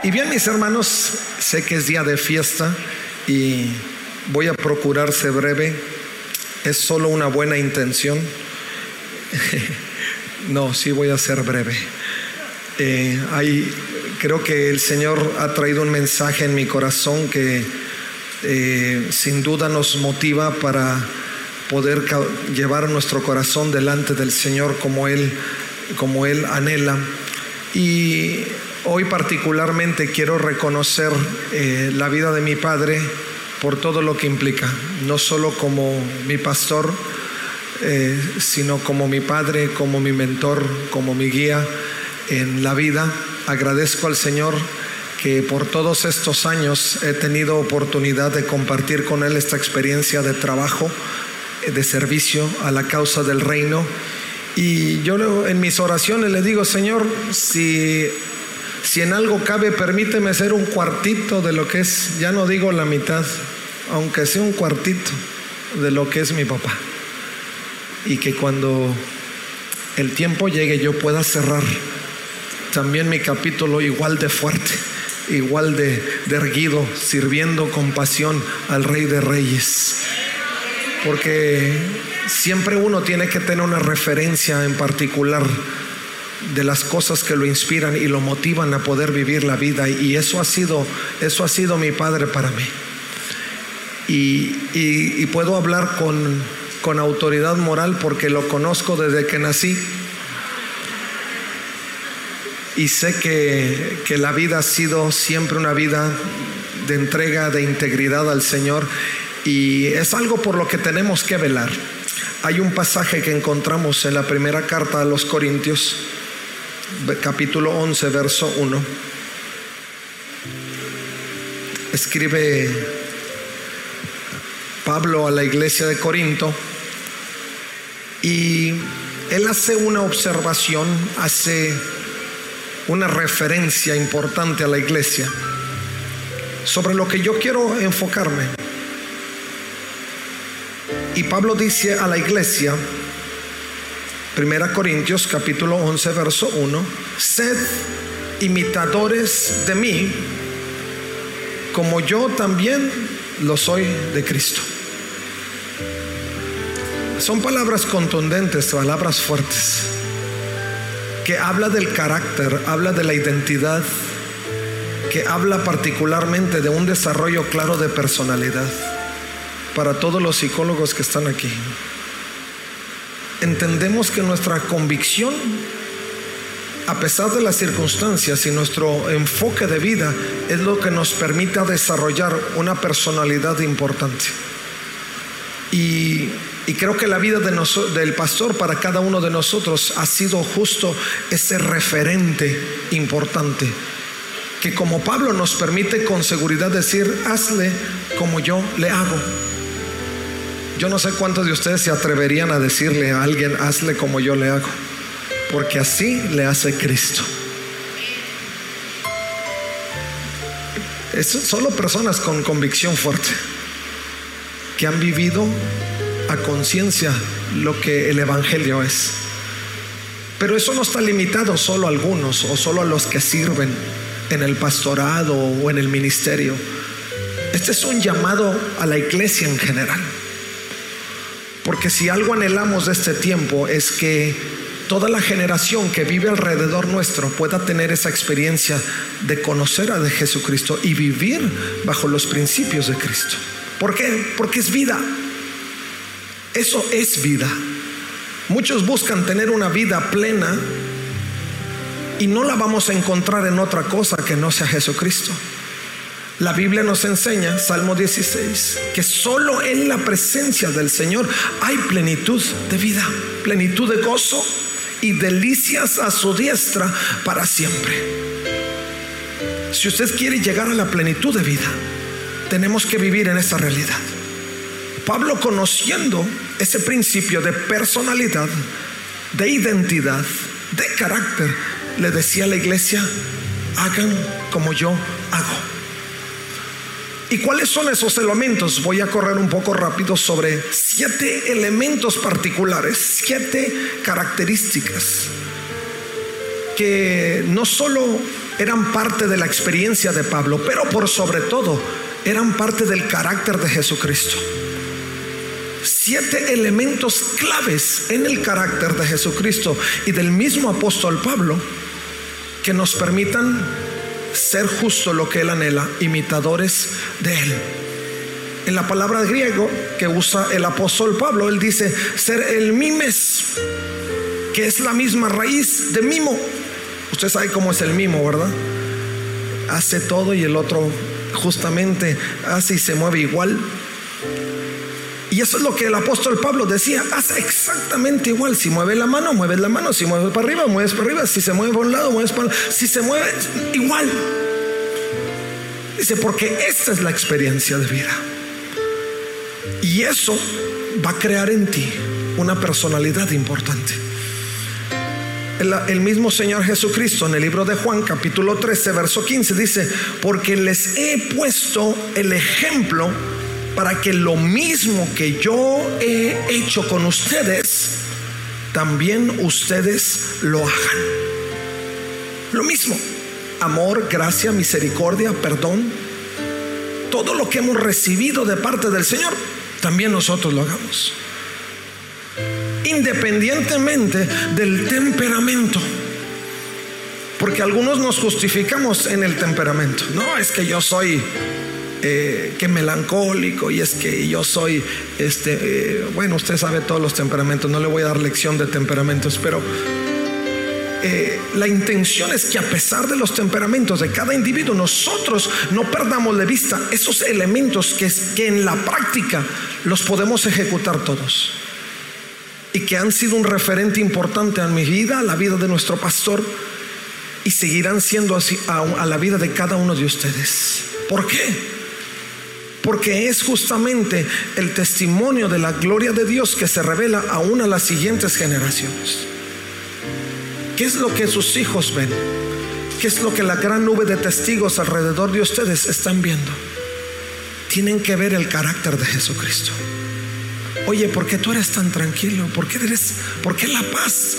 Y bien, mis hermanos, sé que es día de fiesta y voy a procurar ser breve. Es solo una buena intención. no, sí voy a ser breve. Eh, creo que el Señor ha traído un mensaje en mi corazón que eh, sin duda nos motiva para poder llevar nuestro corazón delante del Señor como Él, como Él anhela. Y Hoy particularmente quiero reconocer eh, la vida de mi padre por todo lo que implica, no solo como mi pastor, eh, sino como mi padre, como mi mentor, como mi guía en la vida. Agradezco al Señor que por todos estos años he tenido oportunidad de compartir con Él esta experiencia de trabajo, de servicio a la causa del reino. Y yo en mis oraciones le digo, Señor, si si en algo cabe, permíteme ser un cuartito de lo que es, ya no digo la mitad, aunque sea un cuartito de lo que es mi papá. Y que cuando el tiempo llegue yo pueda cerrar también mi capítulo igual de fuerte, igual de, de erguido, sirviendo con pasión al Rey de Reyes. Porque siempre uno tiene que tener una referencia en particular de las cosas que lo inspiran y lo motivan a poder vivir la vida. Y eso ha sido eso ha sido mi padre para mí. Y, puedo hablar con, con autoridad moral porque lo conozco desde que nací. Y sé que, que la vida ha sido siempre una vida de entrega, de integridad al Señor. Y es algo por lo que tenemos que velar. Hay un pasaje que encontramos en la primera carta a los Corintios capítulo 11, verso 1. Escribe Pablo a la iglesia de Corinto y él hace una observación, hace una referencia importante a la iglesia sobre lo que yo quiero enfocarme. Y Pablo dice a la iglesia, Primera Corintios capítulo 11 verso 1, sed imitadores de mí como yo también lo soy de Cristo. Son palabras contundentes, palabras fuertes, que habla del carácter, habla de la identidad, que habla particularmente de un desarrollo claro de personalidad para todos los psicólogos que están aquí entendemos que nuestra convicción, a pesar de las circunstancias y nuestro enfoque de vida, es lo que nos permite desarrollar una personalidad importante. Y, creo que la vida del pastor para cada uno de nosotros ha sido justo ese referente importante que como Pablo nos permite con seguridad decir, hazle como yo le hago. Yo no sé cuántos de ustedes se atreverían a decirle a alguien, hazle como yo le hago, porque así le hace Cristo. Es solo personas con convicción fuerte, que han vivido a conciencia lo que el Evangelio es. Pero eso no está limitado solo a algunos o solo a los que sirven en el pastorado o en el ministerio. Este es un llamado a la iglesia en general. Porque si algo anhelamos de este tiempo es que toda la generación que vive alrededor nuestro pueda tener esa experiencia de conocer a Jesucristo y vivir bajo los principios de Cristo. ¿Por qué? Porque es vida. Eso es vida. Muchos buscan tener una vida plena y no la vamos a encontrar en otra cosa que no sea Jesucristo. La Biblia nos enseña, Salmo 16, que solo en la presencia del Señor hay plenitud de vida, plenitud de gozo y delicias a su diestra para siempre. Si usted quiere llegar a la plenitud de vida, tenemos que vivir en esa realidad. Pablo conociendo ese principio de personalidad, de identidad, de carácter, le decía a la iglesia, hagan como yo hago. ¿Y cuáles son esos elementos? Voy a correr un poco rápido sobre siete elementos particulares, siete características que no solo eran parte de la experiencia de Pablo, pero por sobre todo eran parte del carácter de Jesucristo. Siete elementos claves en el carácter de Jesucristo y del mismo apóstol Pablo que nos permitan ser justo lo que él anhela, imitadores de él. En la palabra griego que usa el apóstol Pablo, él dice ser el mimes, que es la misma raíz de mimo. Usted sabe cómo es el mimo, ¿verdad? Hace todo y el otro justamente hace y se mueve igual. Y eso es lo que el apóstol Pablo decía, haz exactamente igual. Si mueve la mano, mueves la mano. Si mueves para arriba, mueves para arriba. Si se mueve por un lado, mueves para Si se mueve igual. Dice, porque esta es la experiencia de vida. Y eso va a crear en ti una personalidad importante. El, el, mismo Señor Jesucristo en el libro de Juan capítulo 13 verso 15 dice, porque les he puesto el ejemplo para que lo mismo que yo he hecho con ustedes, también ustedes lo hagan. Lo mismo, amor, gracia, misericordia, perdón, todo lo que hemos recibido de parte del Señor, también nosotros lo hagamos. Independientemente del temperamento. Porque algunos nos justificamos en el temperamento. No, es que yo soy eh, que melancólico y es que yo soy, este, eh, bueno, usted sabe todos los temperamentos, no le voy a dar lección de temperamentos, pero eh, la intención es que a pesar de los temperamentos de cada individuo, nosotros no perdamos de vista esos elementos que, en la práctica los podemos ejecutar todos y que han sido un referente importante en mi vida, a la vida de nuestro pastor y seguirán siendo así a la vida de cada uno de ustedes. ¿Por qué? Porque es justamente el testimonio de la gloria de Dios que se revela aún a las siguientes generaciones. ¿Qué es lo que sus hijos ven? ¿Qué es lo que la gran nube de testigos alrededor de ustedes están viendo? Tienen que ver el carácter de Jesucristo. Oye, ¿por qué tú eres tan tranquilo? ¿Por qué eres, por qué la paz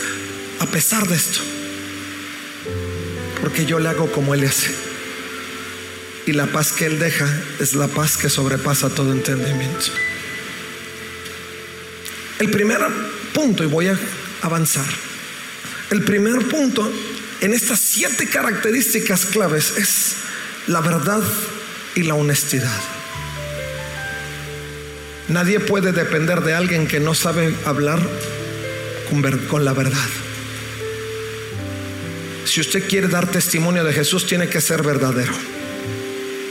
a pesar de esto? Porque yo le hago como Él hace. Y la paz que Él deja es la paz que sobrepasa todo entendimiento. El primer punto, y voy a avanzar, el primer punto en estas siete características claves es la verdad y la honestidad. Nadie puede depender de alguien que no sabe hablar con, la verdad. Si usted quiere dar testimonio de Jesús, tiene que ser verdadero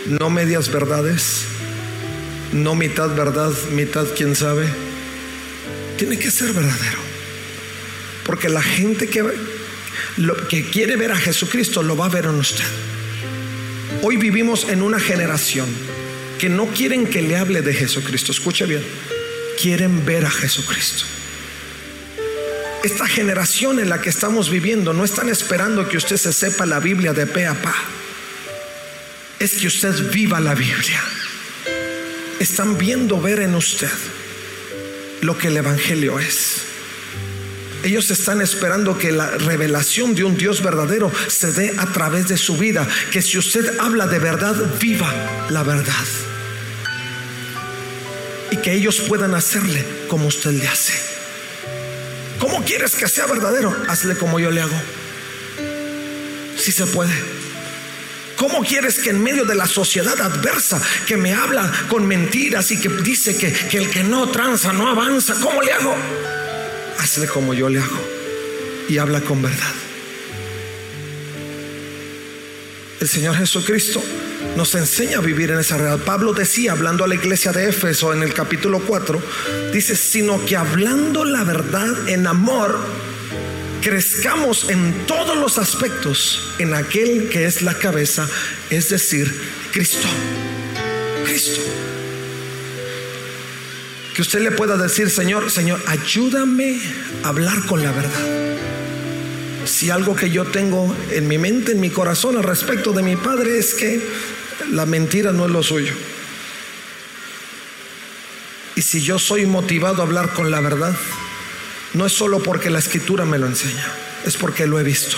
no medias verdades, no mitad verdad, mitad quién sabe. Tiene que ser verdadero. Porque la gente que, lo, que quiere ver a Jesucristo lo va a ver en usted. Hoy vivimos en una generación que no quieren que le hable de Jesucristo. Escuche bien. Quieren ver a Jesucristo. Esta generación en la que estamos viviendo no están esperando que usted se sepa la Biblia de pe a pa es que usted viva la Biblia. Están viendo ver en usted lo que el Evangelio es. Ellos están esperando que la revelación de un Dios verdadero se dé a través de su vida. Que si usted habla de verdad, viva la verdad. Y que ellos puedan hacerle como usted le hace. ¿Cómo quieres que sea verdadero? Hazle como yo le hago. Si se puede. ¿Cómo quieres que en medio de la sociedad adversa que me habla con mentiras y que dice que, el que no tranza no avanza, ¿cómo le hago? Hazle como yo le hago y habla con verdad. El Señor Jesucristo nos enseña a vivir en esa realidad. Pablo decía, hablando a la iglesia de Éfeso en el capítulo 4, dice, sino que hablando la verdad en amor, crezcamos en todos los aspectos en aquel que es la cabeza, es decir, Cristo. Cristo. Que usted le pueda decir, Señor, Señor, ayúdame a hablar con la verdad. Si algo que yo tengo en mi mente, en mi corazón al respecto de mi padre es que la mentira no es lo suyo. Y si yo soy motivado a hablar con la verdad, no es solo porque la escritura me lo enseña, es porque lo he visto.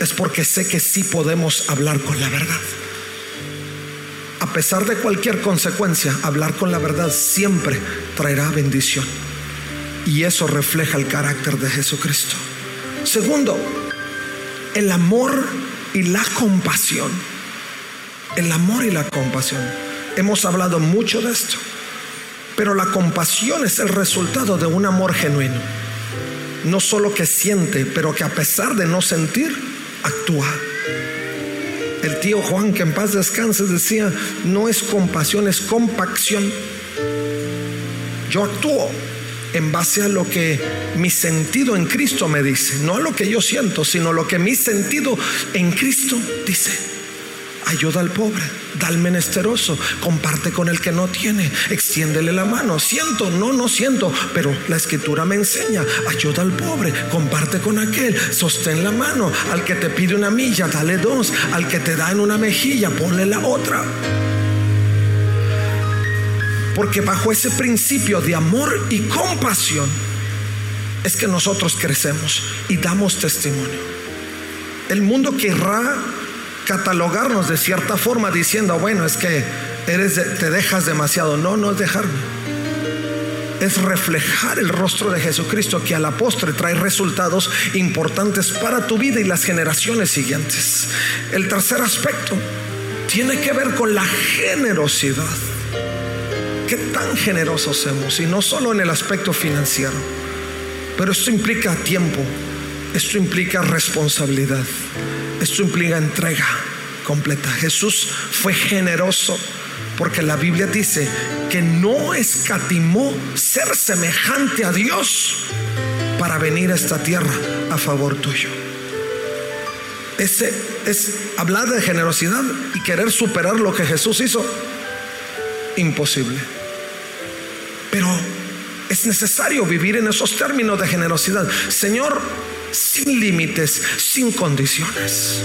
Es porque sé que sí podemos hablar con la verdad a pesar de cualquier consecuencia, hablar con la verdad siempre traerá bendición. Y eso refleja el carácter de Jesucristo. Segundo, el amor y la compasión. El amor y la compasión. Hemos hablado mucho de esto. Pero la compasión es el resultado de un amor genuino. No solo que siente, pero que a pesar de no sentir, actúa. El tío Juan, que en paz descanse, decía, no es compasión, es compacción. Yo actúo en base a lo que mi sentido en Cristo me dice, no a lo que yo siento, sino lo que mi sentido en Cristo dice. Ayuda al pobre, da al menesteroso, comparte con el que no tiene, extiéndele la mano. Siento, no, no siento, pero la escritura me enseña, ayuda al pobre, comparte con aquel, sostén la mano. Al que te pide una milla, dale dos. Al que te da en una mejilla, ponle la otra. Porque bajo ese principio de amor y compasión es que nosotros crecemos y damos testimonio. El mundo querrá catalogarnos de cierta forma diciendo, bueno, es que eres te dejas demasiado. No, no es dejarme. Es reflejar el rostro de Jesucristo que a la postre trae resultados importantes para tu vida y las generaciones siguientes. El tercer aspecto tiene que ver con la generosidad. ¿Qué tan generosos somos? Y no solo en el aspecto financiero, pero esto implica tiempo, esto implica responsabilidad. Esto implica entrega completa. Jesús fue generoso porque la Biblia dice que no escatimó ser semejante a Dios para venir a esta tierra a favor tuyo. Ese es hablar de generosidad y querer superar lo que Jesús hizo. Imposible. Pero es necesario vivir en esos términos de generosidad. Señor, sin límites, sin condiciones.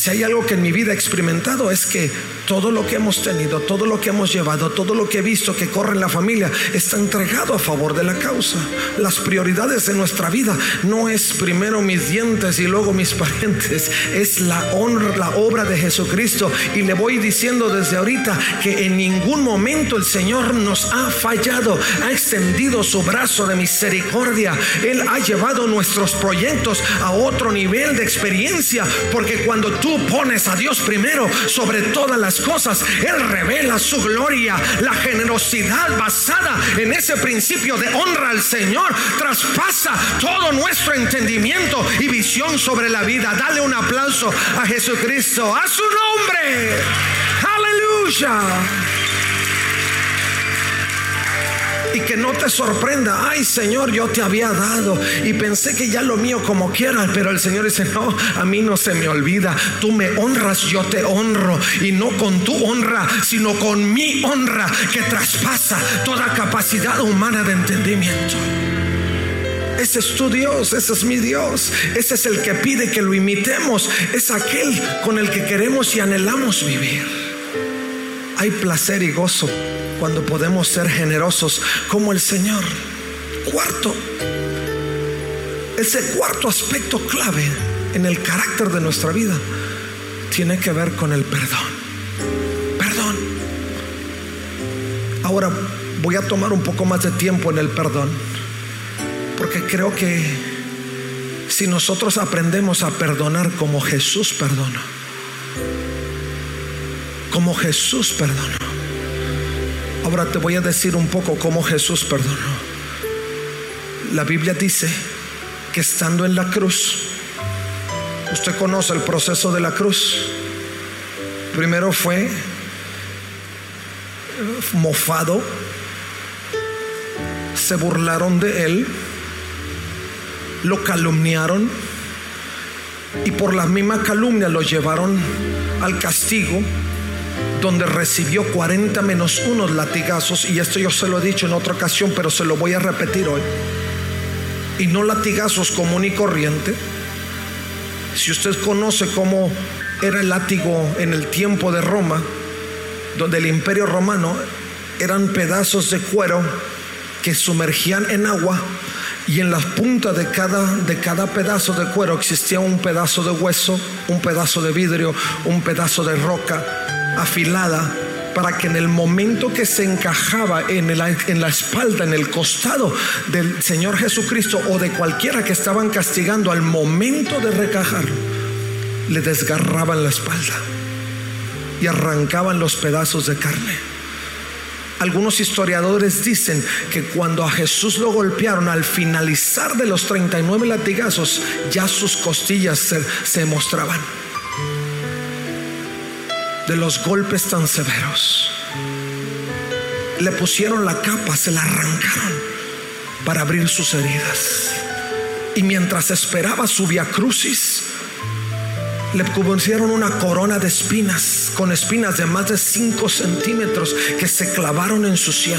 Si hay algo que en mi vida he experimentado es que todo lo que hemos tenido, todo lo que hemos llevado, todo lo que he visto que corre en la familia está entregado a favor de la causa. Las prioridades de nuestra vida no es primero mis dientes y luego mis parientes, es la honra, la obra de Jesucristo. Y le voy diciendo desde ahorita que en ningún momento el Señor nos ha fallado, ha extendido su brazo de misericordia. Él ha llevado nuestros proyectos a otro nivel de experiencia, porque cuando tú pones a Dios primero sobre todas las cosas, Él revela su gloria, la generosidad basada en ese principio de honra al Señor, traspasa todo nuestro entendimiento y visión sobre la vida. Dale un aplauso a Jesucristo, a su nombre. Aleluya. Y que no te sorprenda, ay Señor, yo te había dado y pensé que ya lo mío como quieras, pero el Señor dice, no, a mí no se me olvida, tú me honras, yo te honro. Y no con tu honra, sino con mi honra que traspasa toda capacidad humana de entendimiento. Ese es tu Dios, ese es mi Dios, ese es el que pide que lo imitemos, es aquel con el que queremos y anhelamos vivir. Hay placer y gozo cuando podemos ser generosos como el Señor. Cuarto, ese cuarto aspecto clave en el carácter de nuestra vida tiene que ver con el perdón. Perdón. Ahora voy a tomar un poco más de tiempo en el perdón, porque creo que si nosotros aprendemos a perdonar como Jesús perdonó, como Jesús perdonó, Ahora te voy a decir un poco cómo Jesús perdonó. La Biblia dice que estando en la cruz, usted conoce el proceso de la cruz. Primero fue mofado, se burlaron de él, lo calumniaron, y por la misma calumnia lo llevaron al castigo donde recibió 40 menos unos latigazos y esto yo se lo he dicho en otra ocasión pero se lo voy a repetir hoy y no latigazos común y corriente. Si usted conoce cómo era el látigo en el tiempo de Roma donde el imperio romano eran pedazos de cuero que sumergían en agua y en las puntas de cada, de cada pedazo de cuero existía un pedazo de hueso, un pedazo de vidrio, un pedazo de roca afilada para que en el momento que se encajaba en, en, la espalda, en el costado del Señor Jesucristo o de cualquiera que estaban castigando, al momento de recajar, le desgarraban la espalda y arrancaban los pedazos de carne. Algunos historiadores dicen que cuando a Jesús lo golpearon al finalizar de los 39 latigazos, ya sus costillas se, mostraban de los golpes tan severos. Le pusieron la capa, se la arrancaron para abrir sus heridas. Y mientras esperaba su via crucis, le pusieron una corona de espinas, con espinas de más de 5 centímetros que se clavaron en su sien.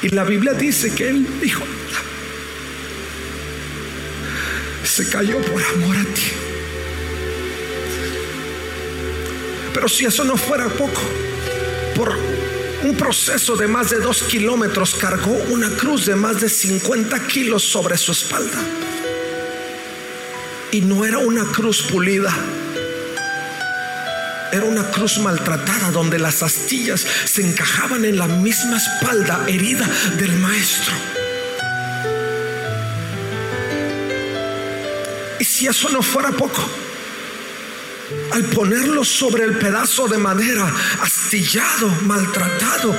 Y la Biblia dice que él dijo, se cayó por amor a ti. Pero si eso no fuera poco, por un proceso de más de dos kilómetros cargó una cruz de más de 50 kilos sobre su espalda. Y no era una cruz pulida. Era una cruz maltratada donde las astillas se encajaban en la misma espalda herida del maestro. Y si eso no fuera poco, al ponerlo sobre el pedazo de madera, astillado, maltratado,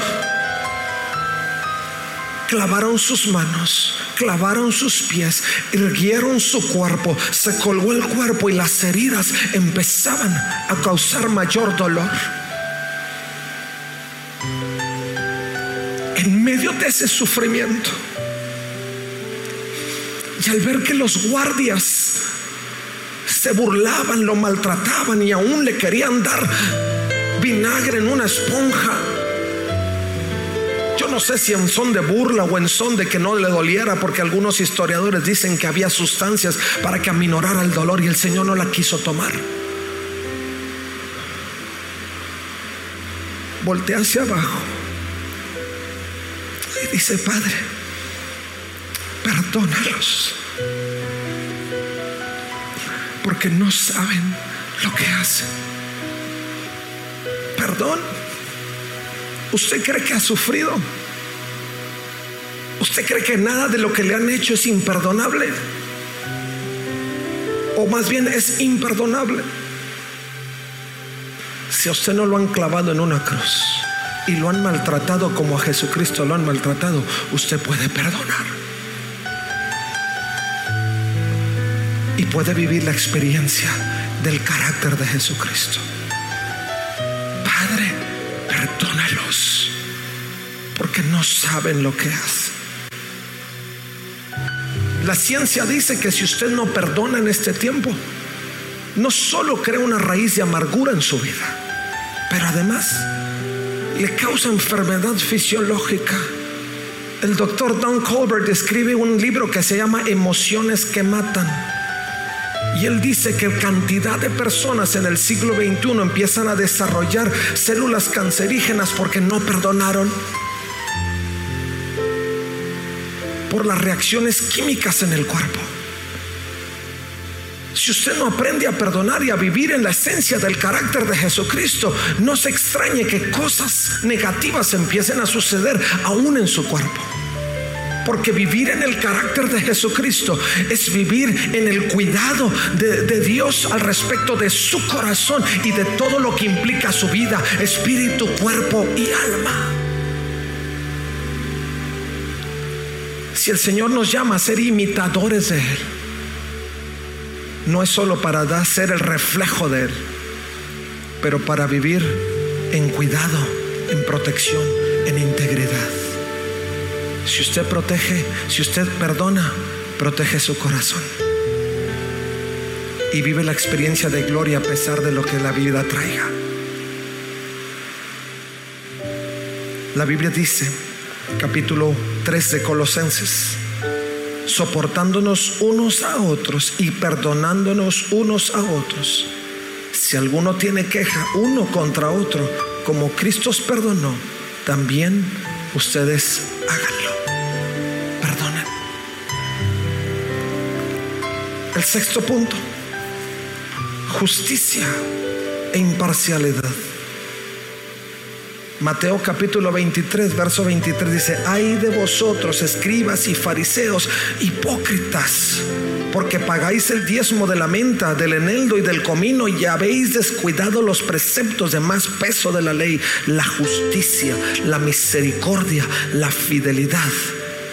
clavaron sus manos, clavaron sus pies, erguieron su cuerpo, se colgó el cuerpo y las heridas empezaban a causar mayor dolor. En medio de ese sufrimiento, y al ver que los guardias se burlaban, lo maltrataban y aún le querían dar vinagre en una esponja. Yo no sé si en son de burla o en son de que no le doliera, porque algunos historiadores dicen que había sustancias para que aminorara el dolor y el Señor no la quiso tomar. Voltea hacia abajo y dice, Padre, perdónalos porque no saben lo que hacen. Perdón. ¿Usted cree que ha sufrido? ¿Usted cree que nada de lo que le han hecho es imperdonable? O más bien es imperdonable. Si a usted no lo han clavado en una cruz y lo han maltratado como a Jesucristo lo han maltratado, usted puede perdonar. Y puede vivir la experiencia del carácter de Jesucristo. Padre, perdónalos porque no saben lo que hacen. La ciencia dice que si usted no perdona en este tiempo, no solo crea una raíz de amargura en su vida, pero además le causa enfermedad fisiológica. El doctor Don Colbert escribe un libro que se llama Emociones que Matan. Y él dice que cantidad de personas en el siglo XXI empiezan a desarrollar células cancerígenas porque no perdonaron por las reacciones químicas en el cuerpo. Si usted no aprende a perdonar y a vivir en la esencia del carácter de Jesucristo, no se extrañe que cosas negativas empiecen a suceder aún en su cuerpo. Porque vivir en el carácter de Jesucristo es vivir en el cuidado de, Dios al respecto de su corazón y de todo lo que implica su vida, espíritu, cuerpo y alma. Si el Señor nos llama a ser imitadores de Él, no es solo para ser el reflejo de Él, pero para vivir en cuidado, en protección, en integridad. Si usted protege, si usted perdona, protege su corazón. Y vive la experiencia de gloria a pesar de lo que la vida traiga. La Biblia dice, capítulo 3 de Colosenses, soportándonos unos a otros y perdonándonos unos a otros. Si alguno tiene queja uno contra otro, como Cristo os perdonó, también ustedes háganlo. El sexto punto, justicia e imparcialidad. Mateo capítulo 23, verso 23 dice, ay de vosotros, escribas y fariseos, hipócritas, porque pagáis el diezmo de la menta, del eneldo y del comino y habéis descuidado los preceptos de más peso de la ley, la justicia, la misericordia, la fidelidad.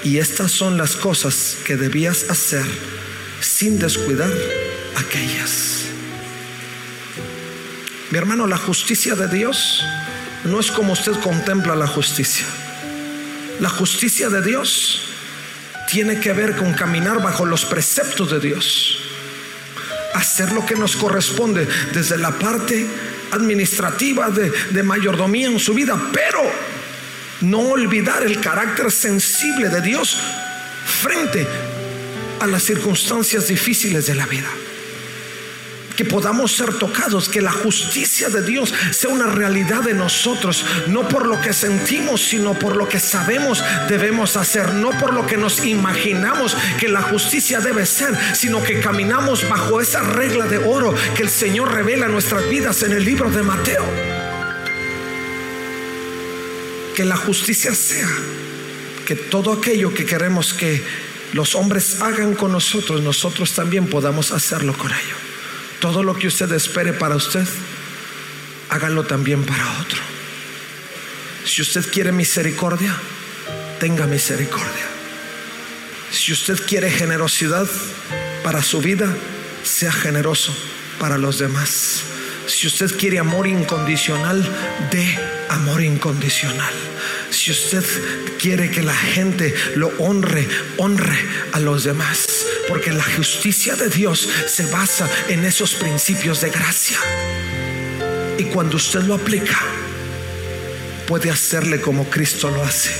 Y estas son las cosas que debías hacer sin descuidar aquellas. Mi hermano, la justicia de Dios no es como usted contempla la justicia. La justicia de Dios tiene que ver con caminar bajo los preceptos de Dios. Hacer lo que nos corresponde desde la parte administrativa de, de mayordomía en su vida, pero no olvidar el carácter sensible de Dios frente a las circunstancias difíciles de la vida. Que podamos ser tocados, que la justicia de Dios sea una realidad de nosotros, no por lo que sentimos, sino por lo que sabemos debemos hacer, no por lo que nos imaginamos que la justicia debe ser, sino que caminamos bajo esa regla de oro que el Señor revela en nuestras vidas en el libro de Mateo. Que la justicia sea que todo aquello que queremos que los hombres hagan con nosotros, nosotros también podamos hacerlo con ellos. Todo lo que usted espere para usted, hágalo también para otro. Si usted quiere misericordia, tenga misericordia. Si usted quiere generosidad para su vida, sea generoso para los demás. Si usted quiere amor incondicional, dé amor incondicional. Si usted quiere que la gente lo honre, honre a los demás. Porque la justicia de Dios se basa en esos principios de gracia. Y cuando usted lo aplica, puede hacerle como Cristo lo hace.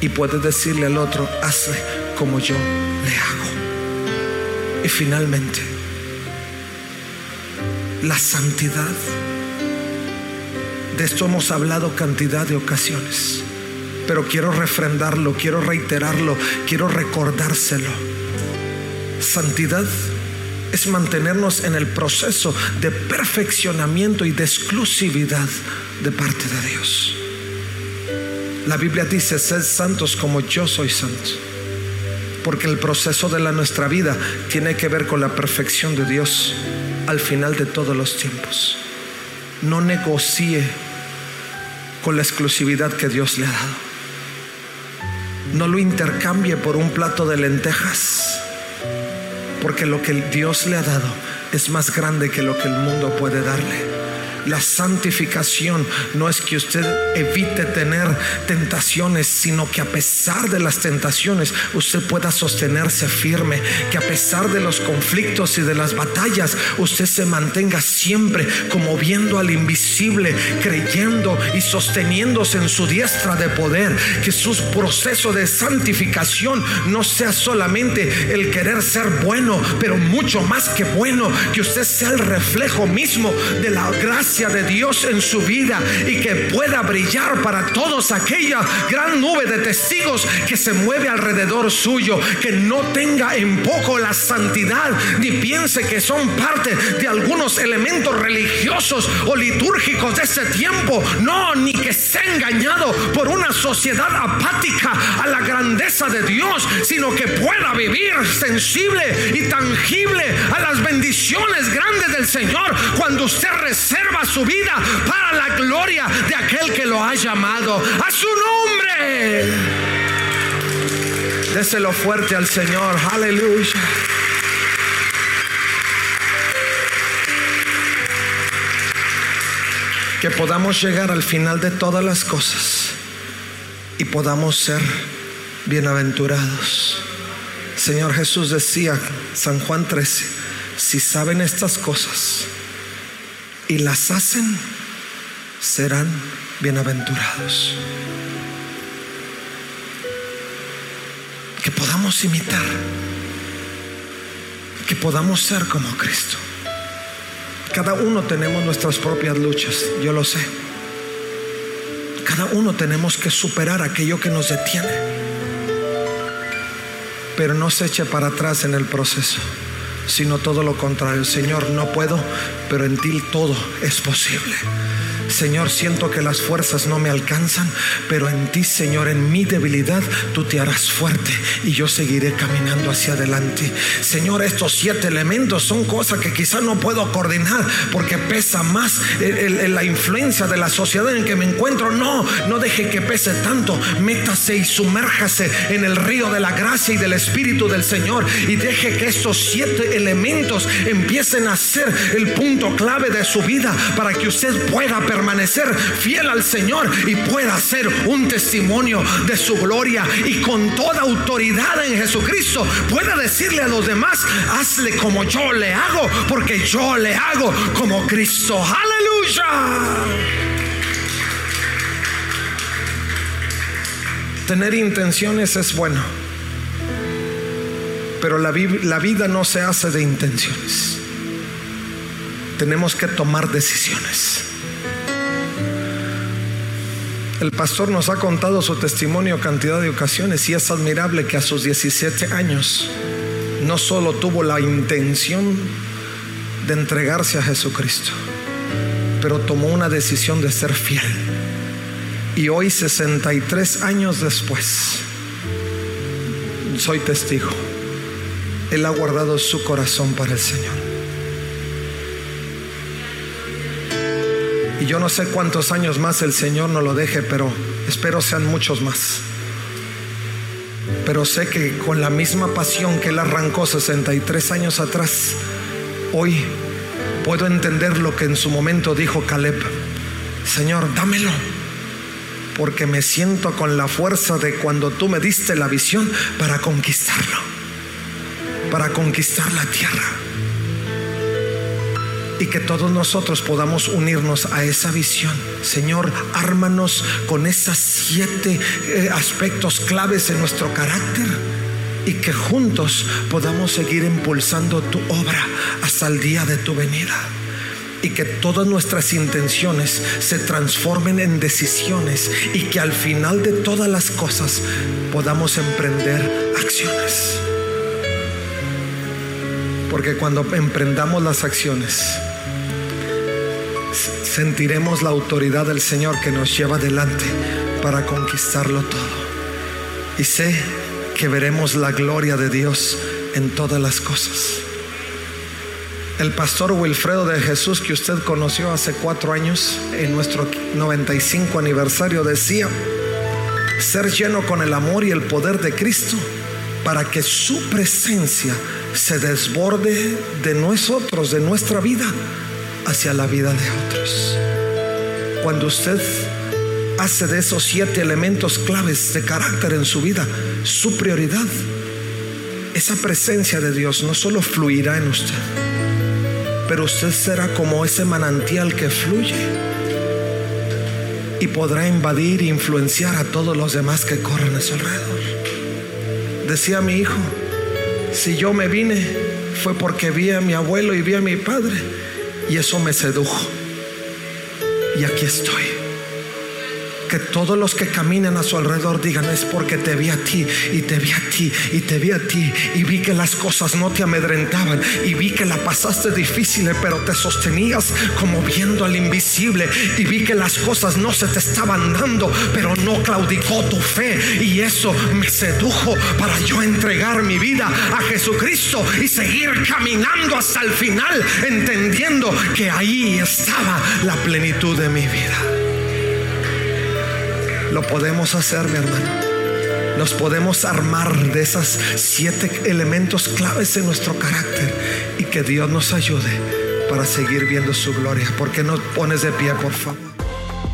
Y puede decirle al otro, hazle como yo le hago. Y finalmente, la santidad. De esto hemos hablado cantidad de ocasiones, pero quiero refrendarlo, quiero reiterarlo, quiero recordárselo. Santidad es mantenernos en el proceso de perfeccionamiento y de exclusividad de parte de Dios. La Biblia dice, sed santos como yo soy santo. Porque el proceso de la nuestra vida tiene que ver con la perfección de Dios al final de todos los tiempos. No negocie con la exclusividad que Dios le ha dado. No lo intercambie por un plato de lentejas porque lo que Dios le ha dado es más grande que lo que el mundo puede darle. La santificación no es que usted evite tener tentaciones, sino que a pesar de las tentaciones usted pueda sostenerse firme, que a pesar de los conflictos y de las batallas usted se mantenga siempre como viendo al invisible, creyendo y sosteniéndose en su diestra de poder, que su proceso de santificación no sea solamente el querer ser bueno, pero mucho más que bueno, que usted sea el reflejo mismo de la gracia de Dios en su vida y que pueda brillar para todos aquella gran nube de testigos que se mueve alrededor suyo, que no tenga en poco la santidad ni piense que son parte de algunos elementos religiosos o litúrgicos de ese tiempo, no, ni que sea engañado por una sociedad apática a la grandeza de Dios, sino que pueda vivir sensible y tangible a las bendiciones grandes del Señor. Cuando usted reserva su vida para la gloria de aquel que lo ha llamado a su nombre. Déselo fuerte al Señor, aleluya. Que podamos llegar al final de todas las cosas y podamos ser bienaventurados. Señor Jesús decía, San Juan 13, si saben estas cosas y las hacen, serán bienaventurados. Que podamos imitar, que podamos ser como Cristo. Cada uno tenemos nuestras propias luchas, yo lo sé. Cada uno tenemos que superar aquello que nos detiene. Pero no se eche para atrás en el proceso, sino todo lo contrario. Señor, no puedo, pero en ti todo es posible. Señor, siento que las fuerzas no me alcanzan, pero en ti, Señor, en mi debilidad, tú te harás fuerte y yo seguiré caminando hacia adelante. Señor, estos siete elementos son cosas que quizás no puedo coordinar porque pesa más la influencia de la sociedad en que me encuentro. No, no deje que pese tanto. Métase y sumérjase en el río de la gracia y del Espíritu del Señor y deje que estos siete elementos empiecen a ser el punto clave de su vida para que usted pueda permanecer fiel al Señor y pueda ser un testimonio de su gloria y con toda autoridad en Jesucristo pueda decirle a los demás, hazle como yo le hago, porque yo le hago como Cristo. Aleluya. Tener intenciones es bueno, pero la, la vida no se hace de intenciones. Tenemos que tomar decisiones. El pastor nos ha contado su testimonio cantidad de ocasiones y es admirable que a sus 17 años no solo tuvo la intención de entregarse a Jesucristo, pero tomó una decisión de ser fiel. Y hoy, 63 años después, soy testigo. Él ha guardado su corazón para el Señor. Yo no sé cuántos años más el Señor no lo deje, pero espero sean muchos más. Pero sé que con la misma pasión que Él arrancó 63 años atrás, hoy puedo entender lo que en su momento dijo Caleb. Señor, dámelo, porque me siento con la fuerza de cuando tú me diste la visión para conquistarlo, para conquistar la tierra y que todos nosotros podamos unirnos a esa visión. Señor, ármanos con esos siete eh, aspectos claves en nuestro carácter y que juntos podamos seguir impulsando tu obra hasta el día de tu venida. Y que todas nuestras intenciones se transformen en decisiones y que al final de todas las cosas podamos emprender acciones. Porque cuando emprendamos las acciones, sentiremos la autoridad del Señor que nos lleva adelante para conquistarlo todo. Y sé que veremos la gloria de Dios en todas las cosas. El pastor Wilfredo de Jesús que usted conoció hace cuatro años en nuestro 95 aniversario decía, ser lleno con el amor y el poder de Cristo para que su presencia se desborde de nosotros, de nuestra vida, hacia la vida de otros. Cuando usted hace de esos siete elementos claves de carácter en su vida su prioridad, esa presencia de Dios no solo fluirá en usted, pero usted será como ese manantial que fluye y podrá invadir e influenciar a todos los demás que corren a su alrededor. Decía mi hijo, si yo me vine fue porque vi a mi abuelo y vi a mi padre y eso me sedujo. Y aquí estoy que todos los que caminan a su alrededor digan es porque te vi a ti y te vi a ti y te vi a ti y vi que las cosas no te amedrentaban y vi que la pasaste difícil pero te sostenías como viendo al invisible y vi que las cosas no se te estaban dando pero no claudicó tu fe y eso me sedujo para yo entregar mi vida a Jesucristo y seguir caminando hasta el final entendiendo que ahí estaba la plenitud de mi vida. Lo podemos hacer, mi hermano. Nos podemos armar de esos siete elementos claves en nuestro carácter y que Dios nos ayude para seguir viendo su gloria. ¿Por qué no pones de pie, por favor?